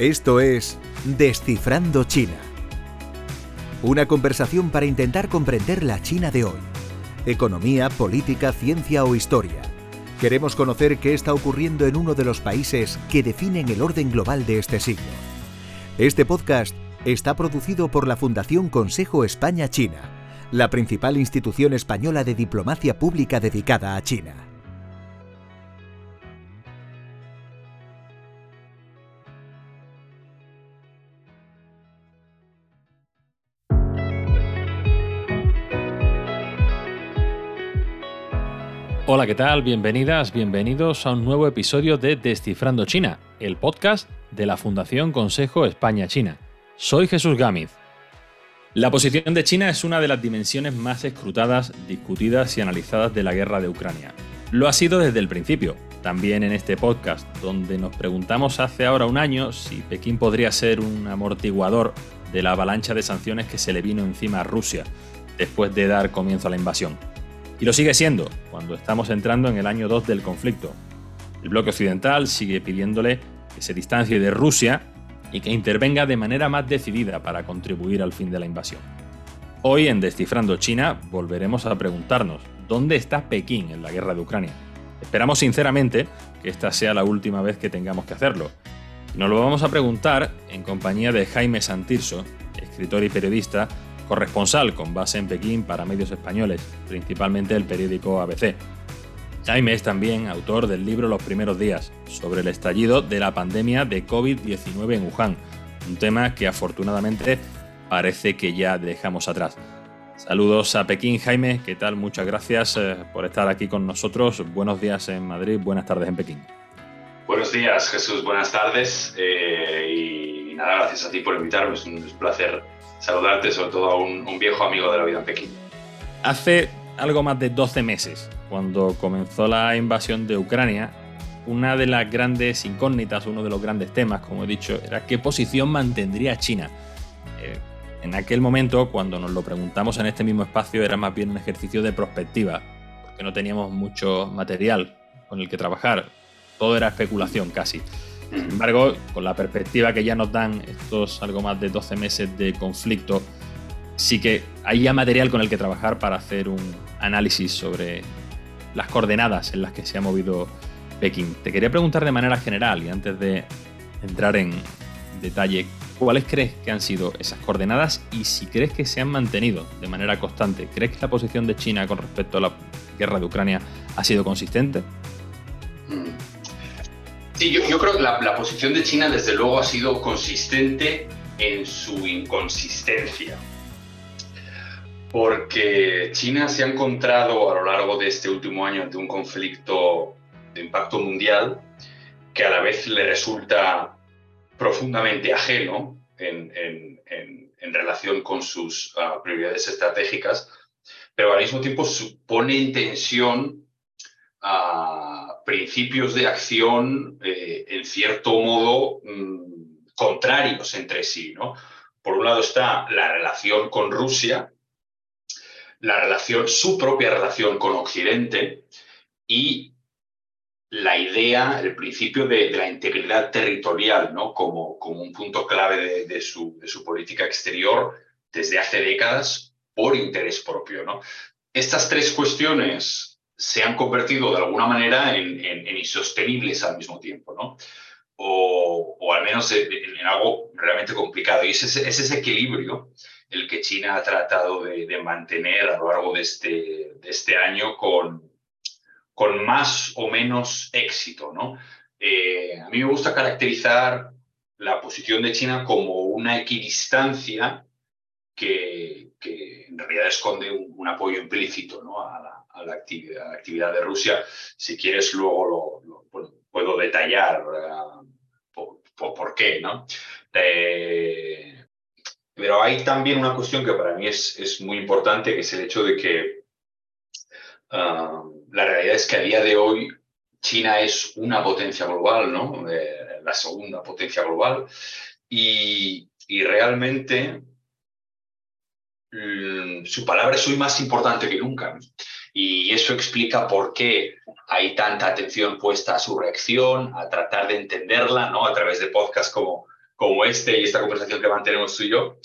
Esto es Descifrando China. Una conversación para intentar comprender la China de hoy. Economía, política, ciencia o historia. Queremos conocer qué está ocurriendo en uno de los países que definen el orden global de este siglo. Este podcast está producido por la Fundación Consejo España-China, la principal institución española de diplomacia pública dedicada a China. Hola, ¿qué tal? Bienvenidas, bienvenidos a un nuevo episodio de Descifrando China, el podcast de la Fundación Consejo España-China. Soy Jesús Gámez. La posición de China es una de las dimensiones más escrutadas, discutidas y analizadas de la guerra de Ucrania. Lo ha sido desde el principio, también en este podcast, donde nos preguntamos hace ahora un año si Pekín podría ser un amortiguador de la avalancha de sanciones que se le vino encima a Rusia después de dar comienzo a la invasión. Y lo sigue siendo cuando estamos entrando en el año 2 del conflicto. El bloque occidental sigue pidiéndole que se distancie de Rusia y que intervenga de manera más decidida para contribuir al fin de la invasión. Hoy en Descifrando China volveremos a preguntarnos dónde está Pekín en la guerra de Ucrania. Esperamos sinceramente que esta sea la última vez que tengamos que hacerlo. Nos lo vamos a preguntar en compañía de Jaime Santirso, escritor y periodista corresponsal con base en Pekín para medios españoles, principalmente el periódico ABC. Jaime es también autor del libro Los primeros días, sobre el estallido de la pandemia de COVID-19 en Wuhan, un tema que afortunadamente parece que ya dejamos atrás. Saludos a Pekín, Jaime, ¿qué tal? Muchas gracias eh, por estar aquí con nosotros. Buenos días en Madrid, buenas tardes en Pekín. Buenos días, Jesús, buenas tardes. Eh, y nada, gracias a ti por invitarme, es un placer saludarte, sobre todo a un, viejo amigo de la vida en Pekín. Hace algo más de 12 meses, cuando comenzó la invasión de Ucrania, una de las grandes incógnitas, uno de los grandes temas, como he dicho, era qué posición mantendría China. Eh, en aquel momento, cuando nos lo preguntamos en este mismo espacio, era más bien un ejercicio de prospectiva, porque no teníamos mucho material con el que trabajar. Todo era especulación casi. Sin embargo, con la perspectiva que ya nos dan estos algo más de 12 meses de conflicto, sí que hay ya material con el que trabajar para hacer un análisis sobre las coordenadas en las que se ha movido Pekín. Te quería preguntar de manera general y antes de entrar en detalle, ¿cuáles crees que han sido esas coordenadas y si crees que se han mantenido de manera constante? ¿Crees que la posición de China con respecto a la guerra de Ucrania ha sido consistente? Sí, yo, creo que la, posición de China desde luego ha sido consistente en su inconsistencia. Porque China se ha encontrado a lo largo de este último año ante un conflicto de impacto mundial que a la vez le resulta profundamente ajeno en, relación con sus ah, prioridades estratégicas, pero al mismo tiempo supone en a principios de acción, eh, en cierto modo, mm, contrarios entre sí. ¿no? Por un lado está la relación con Rusia, la relación, su propia relación con Occidente y la idea, el principio de, la integridad territorial ¿no? como, como un punto clave de, su, de, su, política exterior desde hace décadas por interés propio. ¿no? Estas tres cuestiones se han convertido de alguna manera en, insostenibles al mismo tiempo, ¿no? O, al menos en, algo realmente complicado. Y es ese, es ese, equilibrio el que China ha tratado de, mantener a lo largo de este, este año con, más o menos éxito, ¿no? Eh, a mí me gusta caracterizar la posición de China como una equidistancia que, que en realidad esconde un, apoyo implícito ¿no? a, la, a la, actividad, de Rusia. Si quieres, luego lo, puedo detallar uh, por, qué. ¿no? Eh, pero hay también una cuestión que para mí es, es muy importante, que es el hecho de que uh, la realidad es que a día de hoy China es una potencia global, ¿no? Eh, la segunda potencia global, y, y realmente mm, su palabra es hoy más importante que nunca. Y eso explica por qué hay tanta atención puesta a su reacción, a tratar de entenderla, ¿no? A través de podcasts como, como este y esta conversación que mantenemos tú y yo.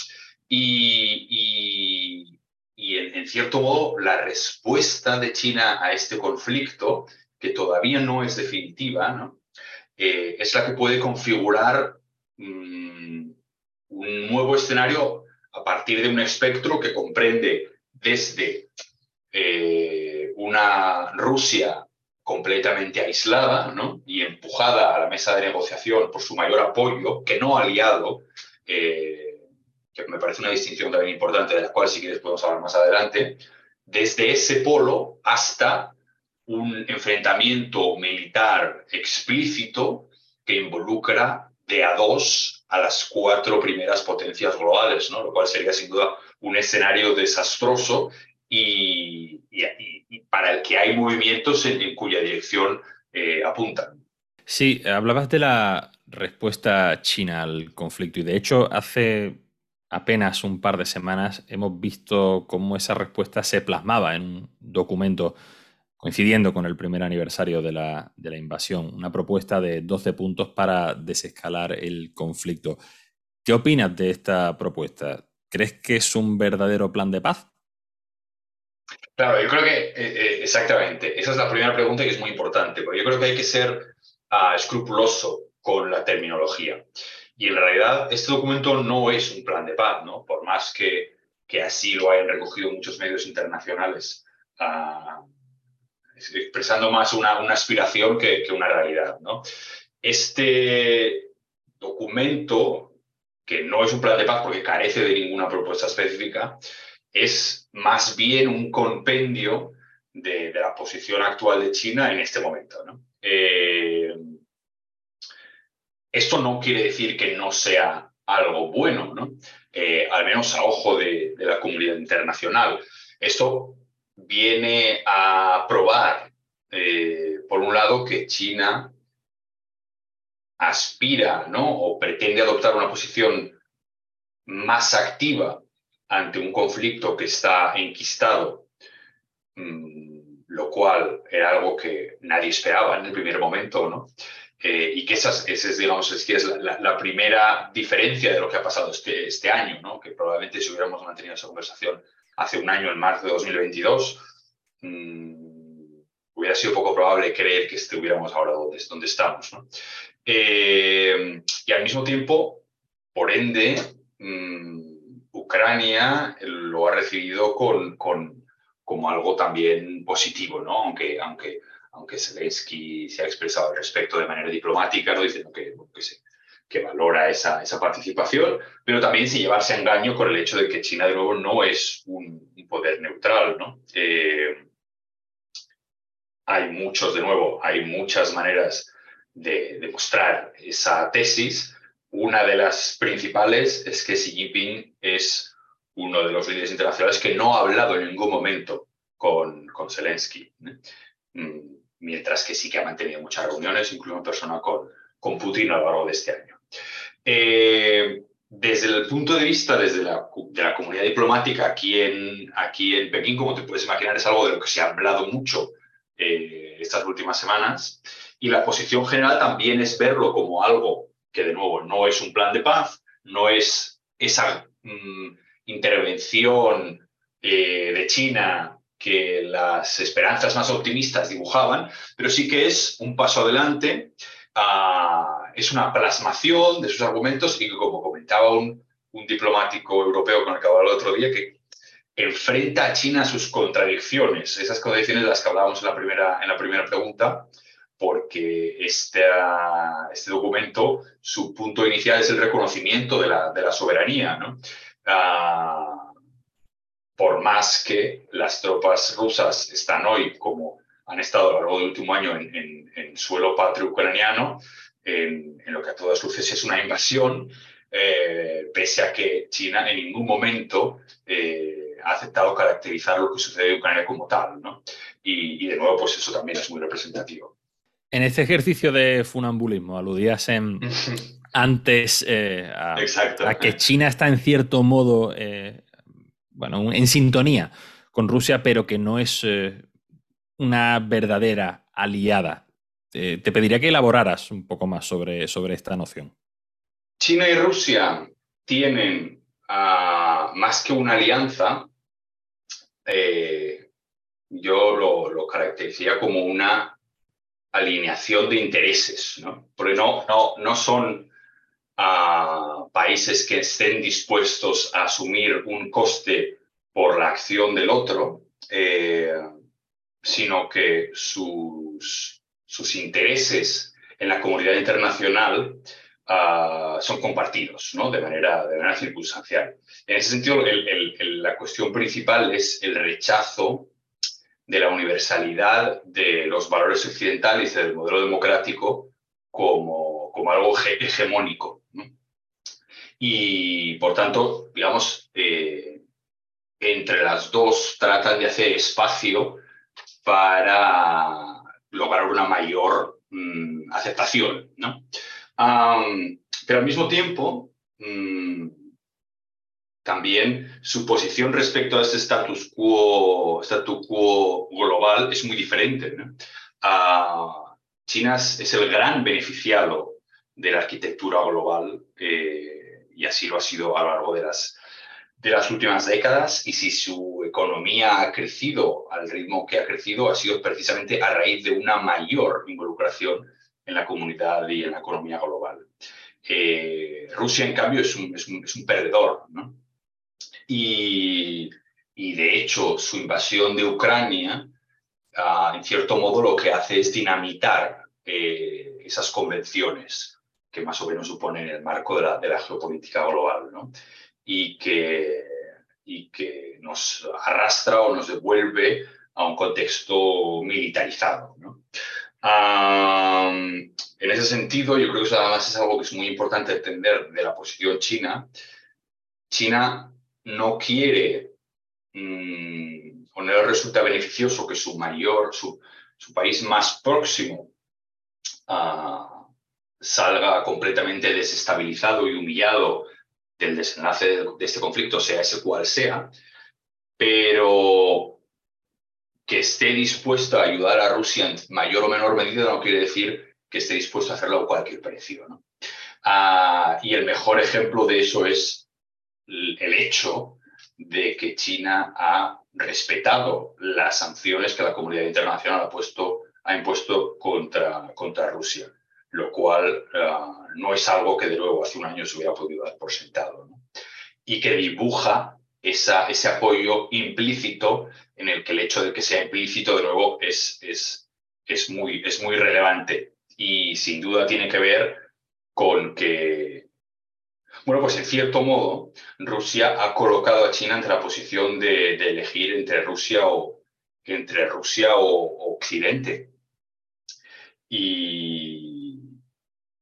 Y, y, en, cierto modo, la respuesta de China a este conflicto, que todavía no es definitiva, ¿no? Eh, es la que puede configurar mm, un nuevo escenario a partir de un espectro que comprende desde eh, una Rusia completamente aislada ¿no? y empujada a la mesa de negociación por su mayor apoyo, que no aliado, eh, que me parece una distinción también importante de la cual si quieres podemos hablar más adelante, desde ese polo hasta un enfrentamiento militar explícito que involucra de a dos a las cuatro primeras potencias globales, ¿no? lo cual sería sin duda un escenario desastroso y, para el que hay movimientos en, cuya dirección eh, apuntan. Sí, hablabas de la respuesta china al conflicto y de hecho hace apenas un par de semanas hemos visto cómo esa respuesta se plasmaba en un documento coincidiendo con el primer aniversario de la, de la invasión, una propuesta de 12 puntos para desescalar el conflicto. ¿Qué opinas de esta propuesta? ¿Crees que es un verdadero plan de paz? Claro, yo creo que eh, eh, exactamente. Esa es la primera pregunta y es muy importante, porque yo creo que hay que ser ah, escrupuloso con la terminología. Y en realidad este documento no es un plan de paz, ¿no? Por más que, que así lo hayan recogido muchos medios internacionales, ah, expresando más una, una aspiración que, que, una realidad, ¿no? Este documento, que no es un plan de paz porque carece de ninguna propuesta específica, es más bien un compendio de, la posición actual de China en este momento. Eh, esto no quiere decir que no sea algo bueno, ¿no? Eh, al menos a ojo de, la comunidad internacional. Esto viene a probar, eh, por un lado, que China aspira ¿no? o pretende adoptar una posición más activa ante un conflicto que está enquistado, mm, lo cual era algo que nadie esperaba en el primer momento, ¿no? Eh, y que esa, es, digamos, es, que es la, primera diferencia de lo que ha pasado este, este año, ¿no? Que probablemente si hubiéramos mantenido esa conversación hace un año, en marzo de 2022, mm, hubiera sido poco probable creer que estuviéramos ahora donde, donde estamos, ¿no? Eh, y al mismo tiempo, por ende, mm, Ucrania lo ha recibido con, como algo también positivo, ¿no? Aunque, aunque, aunque Zelensky se ha expresado al respecto de manera diplomática, ¿no? diciendo que, que, valora esa, esa, participación, pero también sin llevarse a engaño con el hecho de que China, de nuevo, no es un, poder neutral, ¿no? Eh, hay muchos, de nuevo, hay muchas maneras de demostrar esa tesis, una de las principales es que Xi Jinping es uno de los líderes internacionales que no ha hablado en ningún momento con, con Zelensky, mm, mientras que sí que ha mantenido muchas reuniones, incluso en persona con, con Putin a lo largo de este año. Eh, desde el punto de vista desde la, de la comunidad diplomática aquí en, aquí en Pekín, como te puedes imaginar, es algo de lo que se ha hablado mucho eh, estas últimas semanas. Y la posición general también es verlo como algo que de nuevo no es un plan de paz, no es esa mm, intervención eh, de China que las esperanzas más optimistas dibujaban, pero sí que es un paso adelante, es una plasmación de sus argumentos y que, como comentaba un, diplomático europeo con el que hablaba el otro día, que enfrenta a China sus contradicciones, esas contradicciones de las que hablábamos en la primera, en la primera pregunta, porque este, este documento, su punto inicial es el reconocimiento de la, de la soberanía, ¿no? Ah, por más que las tropas rusas están hoy, como han estado a lo largo del último año, en, en, suelo patrio ucraniano, en, lo que a todas luces es una invasión, eh, pese a que China en ningún momento eh, ha aceptado caracterizar lo que sucede en Ucrania como tal. ¿no? Y, y de nuevo, pues eso también es muy representativo. En este ejercicio de funambulismo aludías en, antes eh, a, que China está en cierto modo eh, bueno, en sintonía con Rusia, pero que no es eh, una verdadera aliada. te pediría que elaboraras un poco más sobre, sobre esta noción. China y Rusia tienen ah, más que una alianza, yo lo, lo, caracterizaría como una alineación de intereses, ¿no? porque no, no, no son ah, países que estén dispuestos a asumir un coste por la acción del otro, eh, sino que sus, sus intereses en la comunidad internacional uh, son compartidos ¿no? de, manera, de manera circunstancial. En ese sentido, el, el, la cuestión principal es el rechazo de la universalidad de los valores occidentales y del modelo democrático como, como algo hegemónico. Y, por tanto, digamos, eh, entre las dos tratan de hacer espacio para lograr una mayor mm, aceptación. ¿no? pero al mismo tiempo, mm, también su posición respecto a este status quo, status quo global es muy diferente. China es el gran beneficiado de la arquitectura global eh, y así lo ha sido a lo largo de las, de las últimas décadas y si su economía ha crecido al ritmo que ha crecido ha sido precisamente a raíz de una mayor involucración en la comunidad y en la economía global. Eh, Rusia, en cambio, es un, es un, perdedor. Y, y, de hecho, su invasión de Ucrania, uh, en cierto modo, lo que hace es dinamitar eh, esas convenciones que más o menos suponen el marco de la, de la geopolítica global. ¿no? Y, que, y que nos arrastra o nos devuelve a un contexto militarizado. ¿no? en ese sentido, yo creo que eso además es algo que es muy importante entender de la posición china. China no quiere o no le resulta beneficioso que su mayor, su, país más próximo uh, salga completamente desestabilizado y humillado del desenlace de, de este conflicto, sea ese cual sea, pero que esté dispuesto a ayudar a Rusia en mayor o menor medida no quiere decir que esté dispuesto a hacerlo a cualquier precio. ¿no? Ah, y el mejor ejemplo de eso es el hecho de que China ha respetado las sanciones que la comunidad internacional ha, puesto, ha impuesto contra, contra Rusia, lo cual uh, no es algo que de nuevo hace un año se hubiera podido dar por sentado. Y que dibuja ese apoyo implícito en el que el hecho de que sea implícito, de nuevo, es, es, es, muy, es muy relevante y sin duda tiene que ver con que, bueno, pues en cierto modo, Rusia ha colocado a China entre la posición de, elegir entre Rusia o, entre Rusia o, Occidente. Y,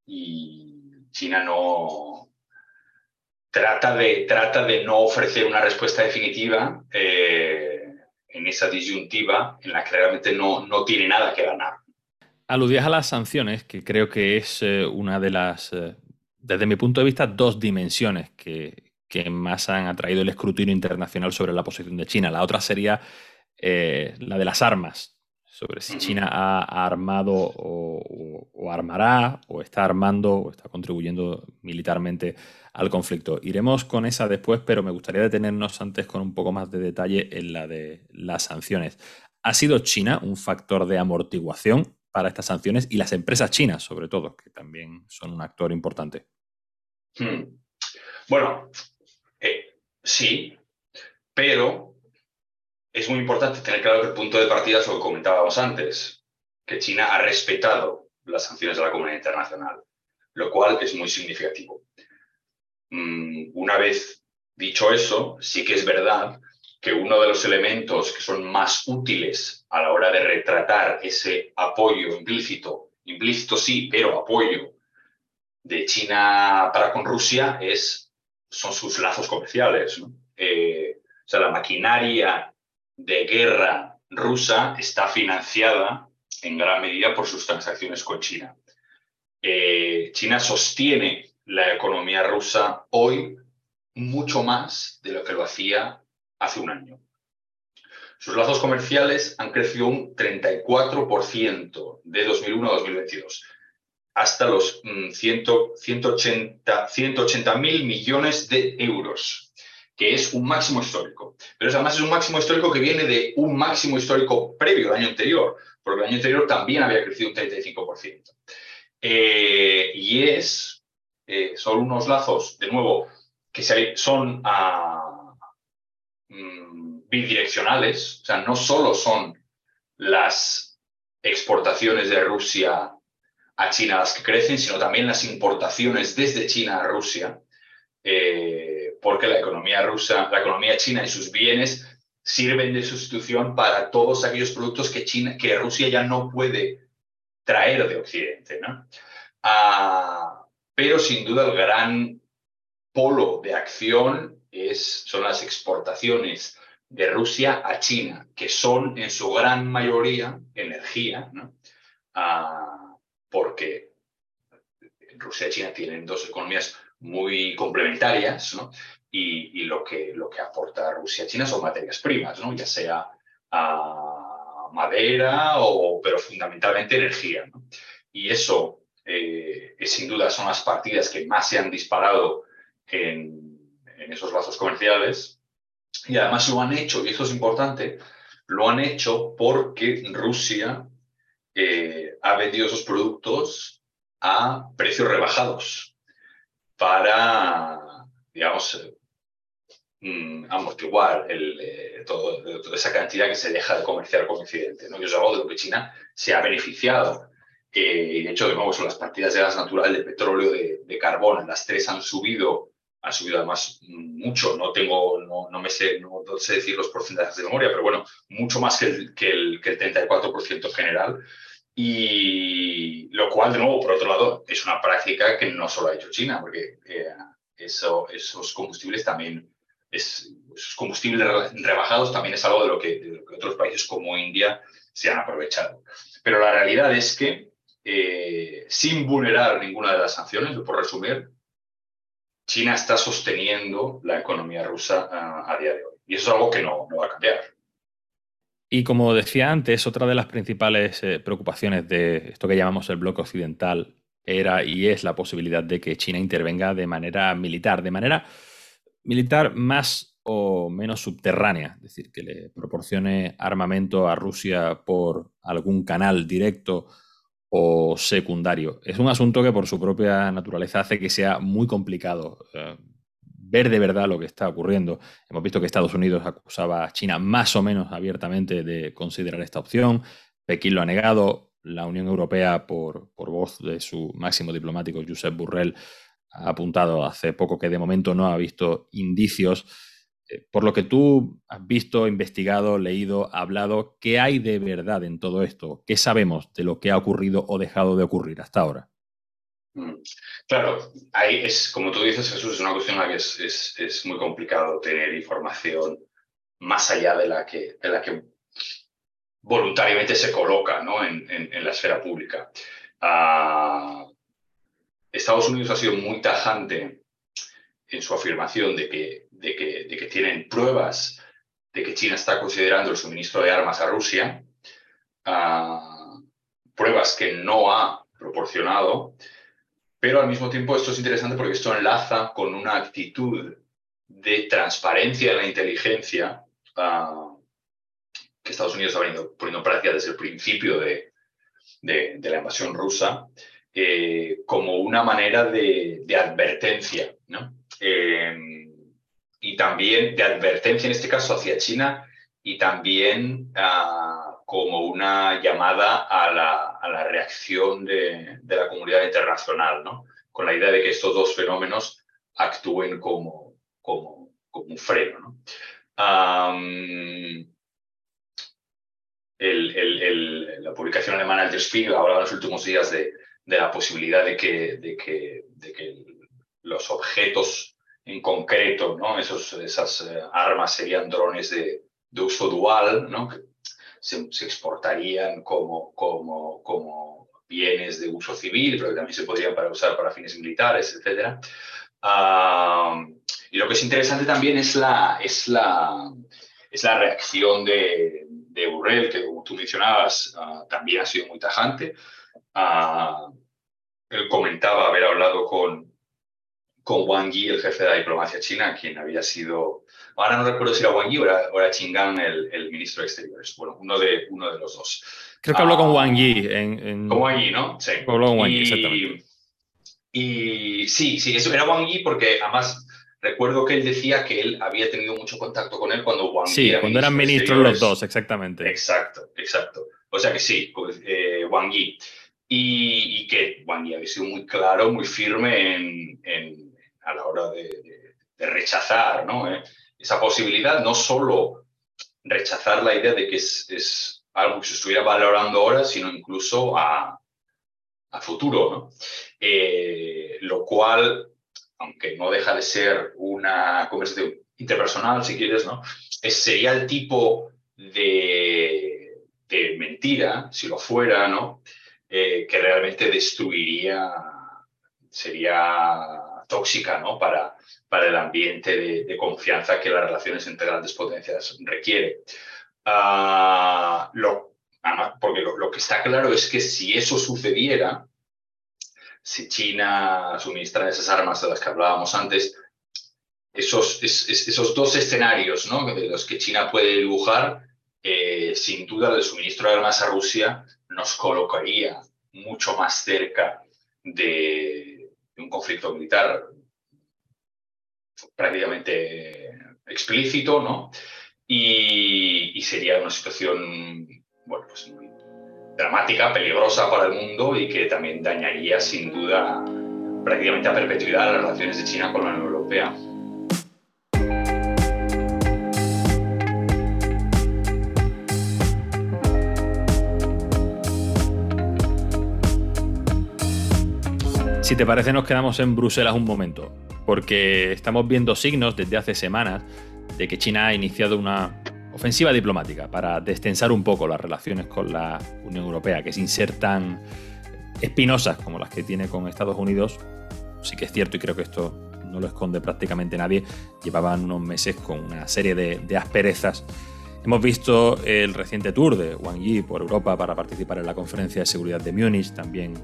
y China no, trata de, trata de no ofrecer una respuesta definitiva eh, en esa disyuntiva en la que realmente no, no tiene nada que ganar. Aludías a las sanciones, que creo que es eh, una de las, eh, desde mi punto de vista, dos dimensiones que, que, más han atraído el escrutinio internacional sobre la posición de China. La otra sería la de las armas, sobre si China ha, armado o, o, armará, o está armando, o está contribuyendo militarmente al conflicto. Iremos con esa después, pero me gustaría detenernos antes con un poco más de detalle en la de las sanciones. ¿Ha sido China un factor de amortiguación para estas sanciones y las empresas chinas, sobre todo, que también son un actor importante? Hmm. Bueno, eh, sí, pero es muy importante tener claro que el punto de partida es lo que comentábamos antes, que China ha respetado las sanciones de la comunidad internacional, lo cual es muy significativo. Mm, una vez dicho eso, sí que es verdad que uno de los elementos que son más útiles a la hora de retratar ese apoyo implícito, implícito sí, pero apoyo de China para con Rusia es, son sus lazos comerciales. Eh, o sea, la maquinaria de guerra rusa está financiada en gran medida por sus transacciones con China. Eh, China sostiene la economía rusa hoy mucho más de lo que lo hacía hace un año. Sus lazos comerciales han crecido un 34% de 2001 a 2022. Hasta los 180 mm, mil millones de euros, que es un máximo histórico. Pero además es un máximo histórico que viene de un máximo histórico previo al año anterior, porque el año anterior también había crecido un 35%. Eh, y es, eh, son unos lazos, de nuevo, que son ah, mm, bidireccionales, o sea, no solo son las exportaciones de Rusia a China las que crecen, sino también las importaciones desde China a Rusia, eh, porque la economía rusa, la economía china y sus bienes sirven de sustitución para todos aquellos productos que, China, que Rusia ya no puede traer de Occidente. Ah, pero sin duda el gran polo de acción es, son las exportaciones de Rusia a China, que son en su gran mayoría energía, ah, porque Rusia y China tienen dos economías muy complementarias, y, lo, que, lo que aporta Rusia a China son materias primas, ¿no? ya sea ah, madera, o, pero fundamentalmente energía. Y eso, eh, es, sin duda, son las partidas que más se han disparado en, en esos lazos comerciales. Y además lo han hecho, y eso es importante, lo han hecho porque Rusia eh, ha vendido esos productos a precios rebajados para, digamos, mm, amortiguar el, eh, todo, toda esa cantidad que se deja de comerciar con Occidente. ¿no? Yo os hablo de lo que China se ha beneficiado. Eh, y de hecho, de las partidas de gas natural, de petróleo, de, de carbón. Las tres han subido ha subido además mucho, no tengo, no, me sé, no, sé decir los porcentajes de memoria, pero bueno, mucho más que el, que el, que el 34% general. Y lo cual, de nuevo, por otro lado, es una práctica que no solo ha hecho China, porque eh, eso, esos combustibles también, es, esos combustibles rebajados también es algo de lo, que, otros países como India se han aprovechado. Pero la realidad es que, eh, sin vulnerar ninguna de las sanciones, por resumir, China está sosteniendo la economía rusa a, día de hoy. Y eso es algo que no, va a cambiar. Y como decía antes, otra de las principales eh, preocupaciones de esto que llamamos el bloque occidental era y es la posibilidad de que China intervenga de manera militar, de manera militar más o menos subterránea, es decir, que le proporcione armamento a Rusia por algún canal directo o secundario. Es un asunto que por su propia naturaleza hace que sea muy complicado eh, ver de verdad lo que está ocurriendo. Hemos visto que Estados Unidos acusaba a China más o menos abiertamente de considerar esta opción. Pekín lo ha negado. La Unión Europea, por, por voz de su máximo diplomático, Josep Burrell, ha apuntado hace poco que de momento no ha visto indicios eh, por lo que tú has visto, investigado, leído, hablado, ¿qué hay de verdad en todo esto? ¿Qué sabemos de lo que ha ocurrido o dejado de ocurrir hasta ahora? Mm. Claro, ahí es, como tú dices, Jesús, es una cuestión en la que es, muy complicado tener información más allá de la que, la que voluntariamente se coloca en, la esfera pública. Ah, Estados Unidos ha sido muy tajante en su afirmación de que, de que, tienen pruebas de que China está considerando el suministro de armas a Rusia, ah, pruebas que no ha proporcionado, pero al mismo tiempo esto es interesante porque esto enlaza con una actitud de transparencia de la inteligencia ah, que Estados Unidos ha venido poniendo en práctica desde el principio de, la invasión rusa, eh, como una manera de, advertencia. Eh, y también de advertencia, en este caso, hacia China y también ah, como una llamada a la, a la reacción de, de, la comunidad internacional, ¿no? con la idea de que estos dos fenómenos actúen como, como, como un freno. ¿no? la publicación alemana El Spiegel hablaba en los últimos días de, de la posibilidad de que, de que, de que los objetos en concreto, ¿no? Esos, esas eh, armas serían drones de, de uso dual, ¿no? Se, exportarían como, como, como, bienes de uso civil, pero que también se podrían para usar para fines militares, etc. y lo que es interesante también es la, es la, es la reacción de, de Burrell, que como tú mencionabas, ah, también ha sido muy tajante. Uh, él comentaba haber hablado con, con Wang Yi, el jefe de la diplomacia china, quien había sido, ahora no recuerdo si era Wang Yi o era, o Qin Gang, el, ministro de Exteriores, bueno, uno de, uno de los dos. Creo que habló con ah, Wang Yi. En, Con Wang Yi, ¿no? Sí. Habló con Wang Yi, exactamente. Y sí, sí, eso era Wang Yi porque además recuerdo que él decía que él había tenido mucho contacto con él cuando Wang Yi. Sí, cuando eran ministros los dos, exactamente. Exacto, exacto. O sea que sí, pues, eh, Wang Yi. Y, que Wang Yi había sido muy claro, muy firme en, a la hora de, rechazar ¿no? Eh, esa posibilidad, no solo rechazar la idea de que es, algo que se estuviera valorando ahora, sino incluso a, a futuro. ¿no? Eh, lo cual, aunque no deja de ser una conversación interpersonal, si quieres, ¿no? sería el tipo de, de, mentira, si lo fuera, ¿no? Eh, que realmente destruiría, sería tóxica ¿no? para, para el ambiente de, confianza que las relaciones entre grandes potencias requiere. Ah, lo, porque lo, que está claro es que si eso sucediera, si China suministra esas armas de las que hablábamos antes, esos, esos dos escenarios ¿no? de los que China puede dibujar, eh, sin duda el suministro de armas a Rusia nos colocaría mucho más cerca de, un conflicto militar prácticamente explícito, ¿no? Y, sería una situación, bueno, pues muy dramática, peligrosa para el mundo y que también dañaría sin duda prácticamente a perpetuidad las relaciones de China con la Unión Europea. Si te parece, nos quedamos en Bruselas un momento, porque estamos viendo signos desde hace semanas de que China ha iniciado una ofensiva diplomática para destensar un poco las relaciones con la Unión Europea, que sin ser tan espinosas como las que tiene con Estados Unidos, sí que es cierto y creo que esto no lo esconde prácticamente nadie, llevaban unos meses con una serie de, de asperezas. Hemos visto el reciente tour de Wang Yi por Europa para participar en la conferencia de seguridad de Múnich, también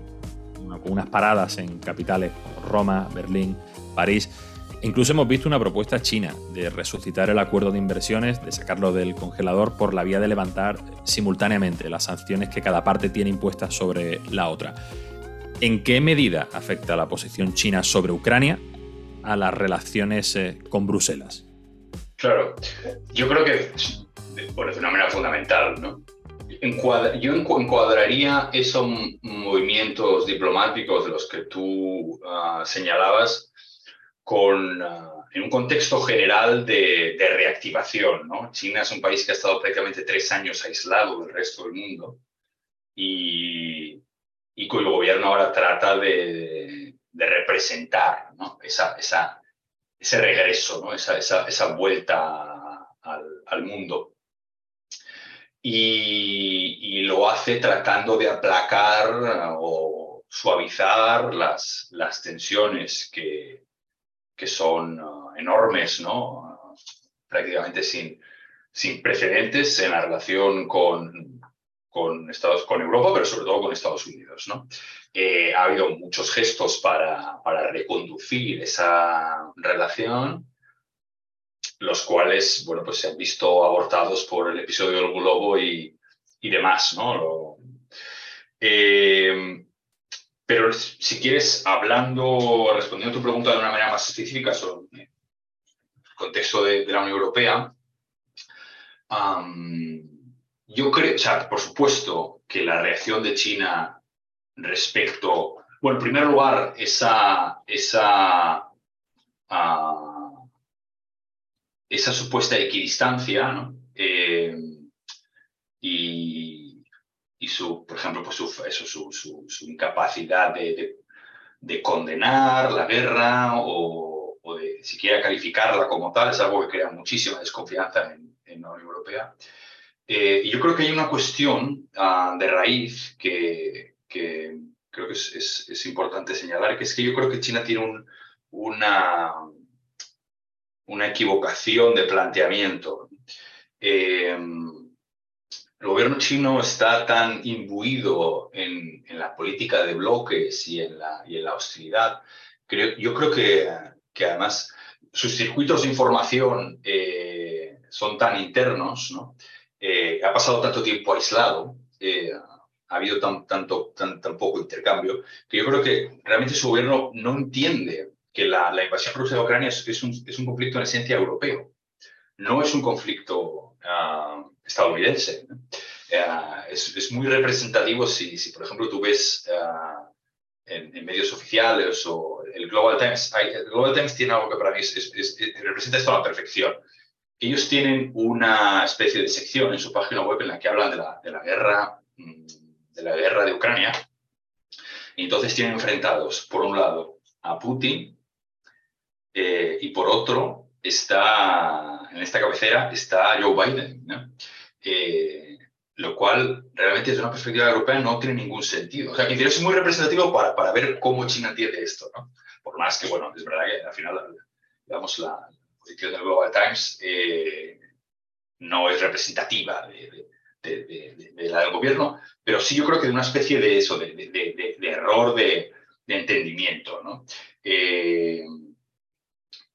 con unas paradas en capitales como Roma, Berlín, París. Incluso hemos visto una propuesta china de resucitar el acuerdo de inversiones, de sacarlo del congelador por la vía de levantar simultáneamente las sanciones que cada parte tiene impuestas sobre la otra. ¿En qué medida afecta la posición china sobre Ucrania a las relaciones eh, con Bruselas? Claro, yo creo que, bueno, de una manera fundamental, ¿no? Yo encuadraría esos movimientos diplomáticos de los que tú ah, señalabas con, ah, en un contexto general de, reactivación. ¿no? China es un país que ha estado prácticamente tres años aislado del resto del mundo y, y cuyo gobierno ahora trata de, de representar ¿no? esa, esa, ese regreso, ¿no? esa, esa, esa vuelta al, al mundo y, lo hace tratando de aplacar o suavizar las, las tensiones que, que son uh, enormes, ¿no? prácticamente sin, sin precedentes en la relación con, con, Estados, con Europa, pero sobre todo con Estados Unidos. ¿no? Eh, ha habido muchos gestos para, para reconducir esa relación los cuales, bueno, pues se han visto abortados por el episodio del globo y, y demás, ¿no? Eh, pero si quieres, hablando, respondiendo a tu pregunta de una manera más específica sobre el contexto de, la Unión Europea, yo creo, por supuesto que la reacción de China respecto, bueno, en primer lugar, esa, esa uh, esa supuesta equidistancia ¿no? Eh, y, y, su, por ejemplo, pues su, eso, su, su, incapacidad de, de, condenar la guerra o, o, de siquiera calificarla como tal es algo que crea muchísima desconfianza en, en la Unión Europea. Eh, y yo creo que hay una cuestión uh, de raíz que, que creo que es, es, es, importante señalar, que es que yo creo que China tiene un, una una equivocación de planteamiento. Eh, el gobierno chino está tan imbuido en, la política de bloques y en la, hostilidad, creo, yo creo que, además sus circuitos de información eh, son tan internos, ¿no? Eh, ha pasado tanto tiempo aislado, ha habido tan, tanto, tan, poco intercambio, que yo creo que realmente su gobierno no entiende que la, invasión rusa de Ucrania es, un, es, un, conflicto en esencia europeo, no es un conflicto ah, estadounidense. es, es, muy representativo si, si, por ejemplo, tú ves ah, en, medios oficiales o el Global Times. el Global Times tiene algo que para mí representa esto a la perfección. Ellos tienen una especie de sección en su página web en la que hablan de la, de la guerra, mm, de la guerra de Ucrania. Y entonces tienen enfrentados, por un lado, a Putin eh, y por otro está, en esta cabecera, está Joe Biden. Eh, lo cual realmente desde una perspectiva europea no tiene ningún sentido. O sea, que es muy representativo para, para ver cómo China entiende esto, ¿no? Por más que, bueno, es verdad que al final, digamos, la posición del Global Times eh, no es representativa de, la del gobierno, pero sí yo creo que de una especie de eso, de, error de, entendimiento, ¿no?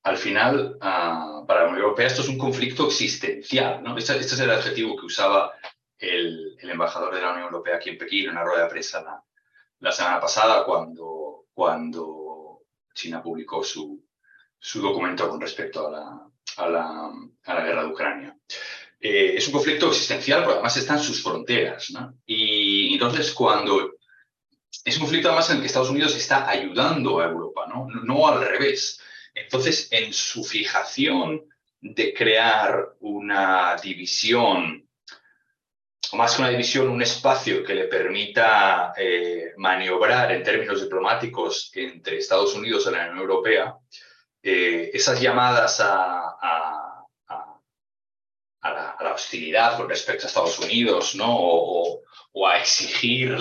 Al final, ah, para la Unión Europea esto es un conflicto existencial, ¿no? Este, este es el adjetivo que usaba el, embajador de la Unión Europea aquí en Pekín en una rueda de prensa la, semana pasada cuando, China publicó su, documento con respecto a la, guerra de Ucrania. Eh, es un conflicto existencial, porque además están sus fronteras. ¿no? Y entonces cuando... Es un conflicto además en el que Estados Unidos está ayudando a Europa, no al revés. Entonces, en su fijación de crear una división más que una división, un espacio que le permita eh, maniobrar en términos diplomáticos entre Estados Unidos y la Unión Europea, eh, esas llamadas a, la, hostilidad con respecto a Estados Unidos, ¿no? o, a exigir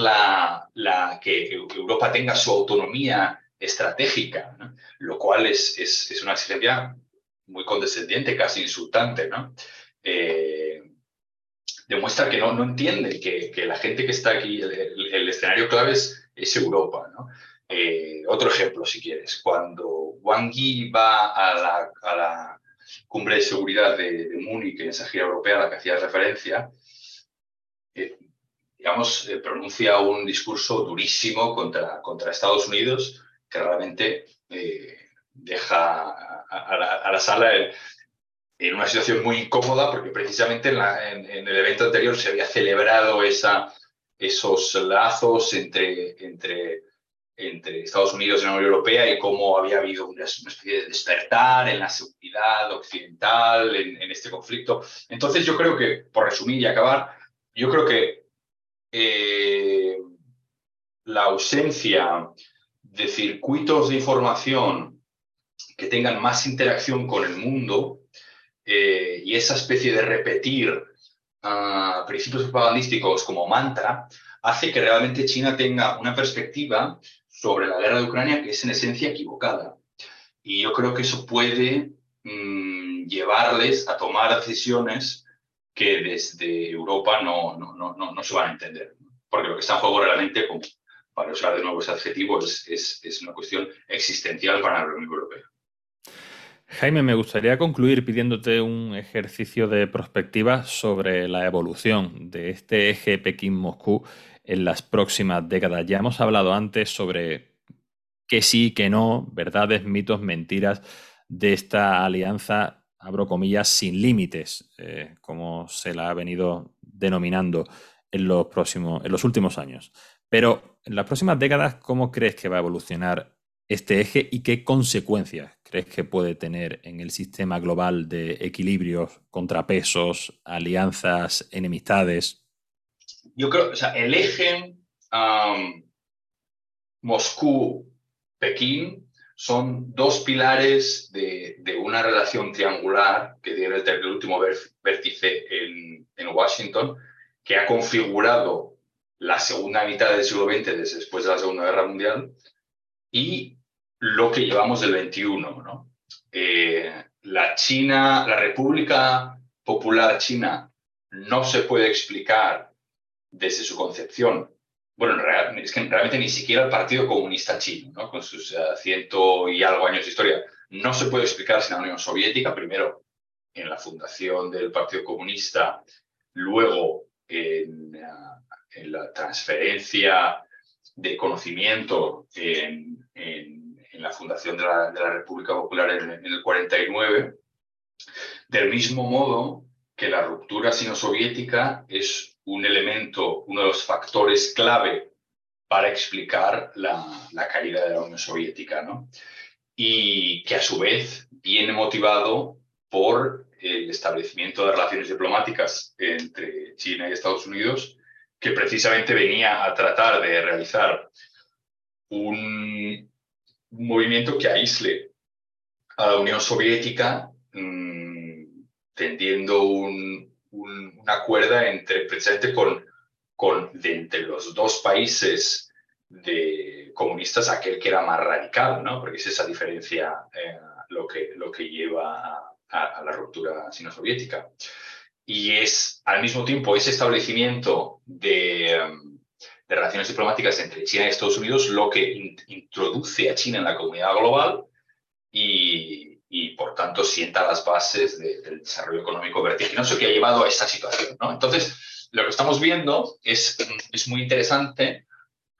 que Europa tenga su autonomía estratégica, lo cual es, es, es, una exigencia muy condescendiente, casi insultante. ¿no? Eh, demuestra que no, no entiende que, que, la gente que está aquí, el, escenario clave es, Europa. ¿no? Eh, otro ejemplo, si quieres, cuando Wang Yi va a la, a la cumbre de seguridad de, de, Múnich, en esa gira europea a la que hacía referencia, eh, digamos, pronuncia un discurso durísimo contra, contra Estados Unidos que realmente deja a, la, sala en una situación muy incómoda porque precisamente en, el evento anterior se había celebrado esa, esos lazos entre Estados Unidos y la Unión Europea y cómo había habido una, especie de despertar en la seguridad occidental en, este conflicto. Entonces yo creo que, por resumir y acabar, yo creo que eh, la ausencia de circuitos de información que tengan más interacción con el mundo eh, y esa especie de repetir uh, principios propagandísticos como mantra hace que realmente China tenga una perspectiva sobre la guerra de Ucrania que es en esencia equivocada. Y yo creo que eso puede mm, llevarles a tomar decisiones que desde Europa no, no, no, no, se van a entender. Porque lo que está en juego realmente, como para usar de nuevo ese adjetivo, es, es, es una cuestión existencial para la Unión Europea. Jaime, me gustaría concluir pidiéndote un ejercicio de prospectiva sobre la evolución de este eje Pekín-Moscú en las próximas décadas. Ya hemos hablado antes sobre qué sí, qué no, verdades, mitos, mentiras de esta alianza, abro comillas, sin límites, eh, como se la ha venido denominando en los, próximos, en los últimos años. Pero en las próximas décadas, ¿cómo crees que va a evolucionar este eje y qué consecuencias crees que puede tener en el sistema global de equilibrios, contrapesos, alianzas, enemistades? Yo creo, o sea, el eje Moscú-Pekín son dos pilares de, una relación triangular que tiene el, último vértice en, en, Washington, que ha configurado la segunda mitad del siglo XX después de la Segunda Guerra Mundial y lo que llevamos del 21. ¿no? Eh, la China, la República Popular China no se puede explicar desde su concepción. Bueno, es que realmente ni siquiera el Partido Comunista Chino, ¿no? con sus eh, ciento y algo años de historia, no se puede explicar sin la Unión Soviética, primero en la fundación del Partido Comunista, luego en, eh, la transferencia de conocimiento en, la fundación de la, República Popular en, en el 49, del mismo modo que la ruptura sino-soviética es un elemento, uno de los factores clave para explicar la, caída de la Unión Soviética, ¿no? Y que a su vez viene motivado por el establecimiento de relaciones diplomáticas entre China y Estados Unidos, que precisamente venía a tratar de realizar un, movimiento que aísle a la Unión Soviética tendiendo una cuerda entre, precisamente con de entre los dos países de comunistas, aquel que era más radical, ¿no? porque es esa diferencia eh, lo, que, lo que lleva a, la ruptura sino-soviética. Y es al mismo tiempo ese establecimiento de, em, de, relaciones diplomáticas entre China y Estados Unidos lo que introduce a China en la comunidad global y, por tanto sienta las bases del desarrollo económico vertiginoso que ha llevado a esta situación. Entonces, lo que estamos viendo es, es muy interesante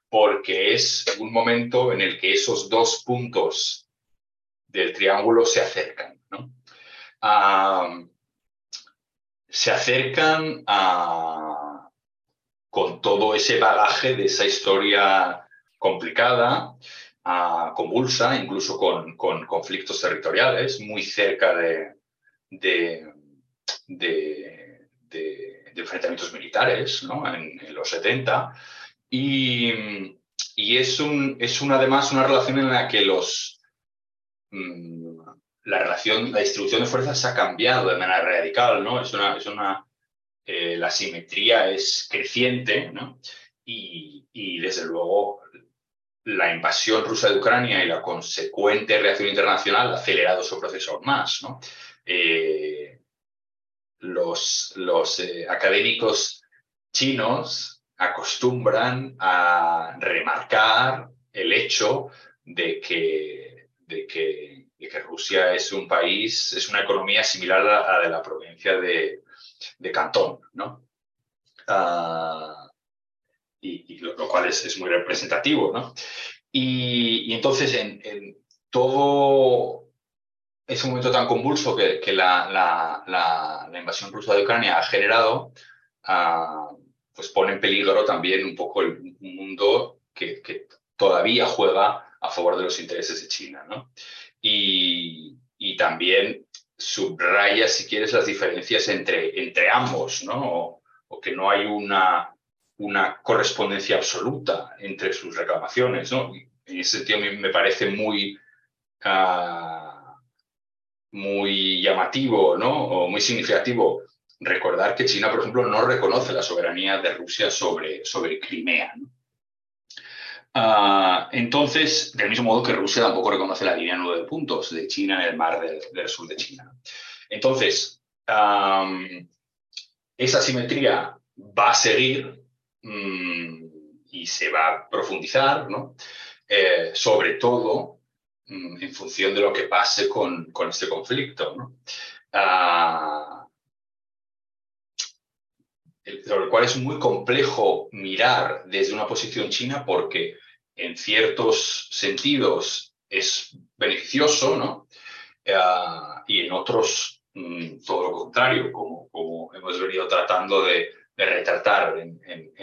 porque es un momento en el que esos dos puntos del triángulo se acercan. ¿no? Se acercan a, con todo ese bagaje de esa historia complicada, convulsa, incluso con, con, conflictos territoriales, muy cerca de, de, enfrentamientos militares ¿no? en, los 70. Y, y es, un, es además una relación en la que los, mm, la relación, la distribución de fuerzas ha cambiado de manera radical, ¿no? Es una, es una, eh, la simetría es creciente, ¿no? Y, y, desde luego la invasión rusa de Ucrania y la consecuente reacción internacional ha acelerado su proceso aún más. ¿no? Eh, los, los eh, académicos chinos acostumbran a remarcar el hecho de que, de que, que, Rusia es un país, es una economía similar a la de la provincia de, Cantón. ¿no? Ah, y, lo, cual es, muy representativo. ¿no? Y, entonces, en, todo ese momento tan convulso que, la, la, invasión rusa de Ucrania ha generado, ah, pues pone en peligro también un poco el mundo que, que, todavía juega a favor de los intereses de China. ¿no? Y, y, también subraya, si quieres, las diferencias entre, entre ambos, ¿no? o que no hay una una correspondencia absoluta entre sus reclamaciones. ¿no? En ese sentido, me parece muy, ah, muy llamativo ¿no? o muy significativo recordar que China, por ejemplo, no reconoce la soberanía de Rusia sobre, sobre Crimea. Ah, entonces, del mismo modo que Rusia tampoco reconoce la línea nueve puntos de China en el mar del, sur de China. Entonces, esa simetría va a seguir Mm, y se va a profundizar, ¿no? Eh, sobre todo mm, en función de lo que pase con, este conflicto. ¿no? Ah, el cual es muy complejo mirar desde una posición china porque en ciertos sentidos es beneficioso, ¿no? Ah, y en otros mm, todo lo contrario, como, hemos venido tratando de, de retratar en,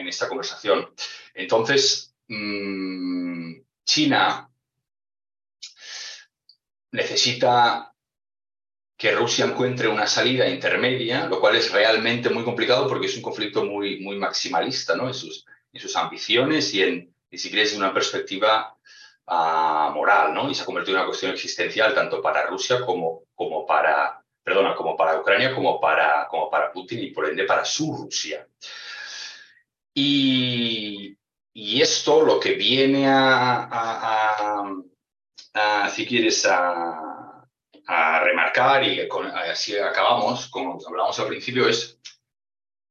esta conversación. Entonces, mm, China necesita que Rusia encuentre una salida intermedia, lo cual es realmente muy complicado porque es un conflicto muy, muy maximalista ¿no? en, sus, en sus ambiciones y, en, y si quieres, una perspectiva ah, moral, ¿no? y se ha convertido en una cuestión existencial tanto para Rusia como, como para perdona, como para Ucrania, como para, como para Putin y por ende para su Rusia. Y, esto lo que viene a, si quieres, a, remarcar y así acabamos, como hablamos al principio, es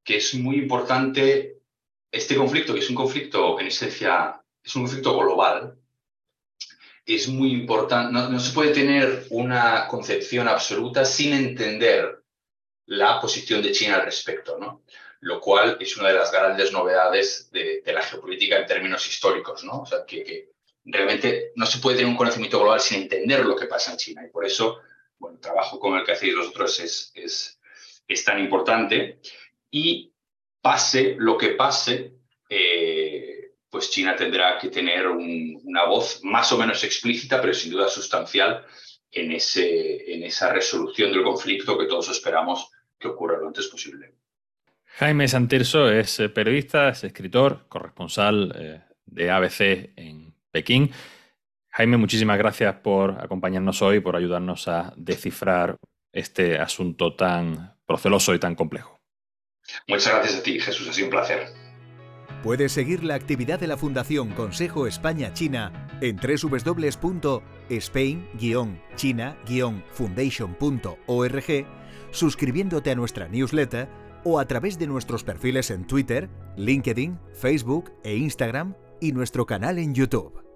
que es muy importante este conflicto, que es un conflicto en esencia, es un conflicto global, es muy importante, no, se puede tener una concepción absoluta sin entender la posición de China al respecto, ¿no? Lo cual es una de las grandes novedades de, la geopolítica en términos históricos, ¿no? O sea, que, realmente no se puede tener un conocimiento global sin entender lo que pasa en China. Y por eso, bueno, el trabajo como el que hacéis vosotros es, es, es tan importante. Y pase lo que pase, eh, pues China tendrá que tener una voz más o menos explícita, pero sin duda sustancial, en, ese, en esa resolución del conflicto que todos esperamos que ocurra lo antes posible. Jaime Santirso es eh, periodista, es escritor, corresponsal eh, de ABC en Pekín. Jaime, muchísimas gracias por acompañarnos hoy, por ayudarnos a descifrar este asunto tan proceloso y tan complejo. Muchas gracias a ti, Jesús, ha sido un placer. Puedes seguir la actividad de la Fundación Consejo España-China en www.spain-china-foundation.org, suscribiéndote a nuestra newsletter o a través de nuestros perfiles en Twitter, LinkedIn, Facebook e Instagram y nuestro canal en YouTube.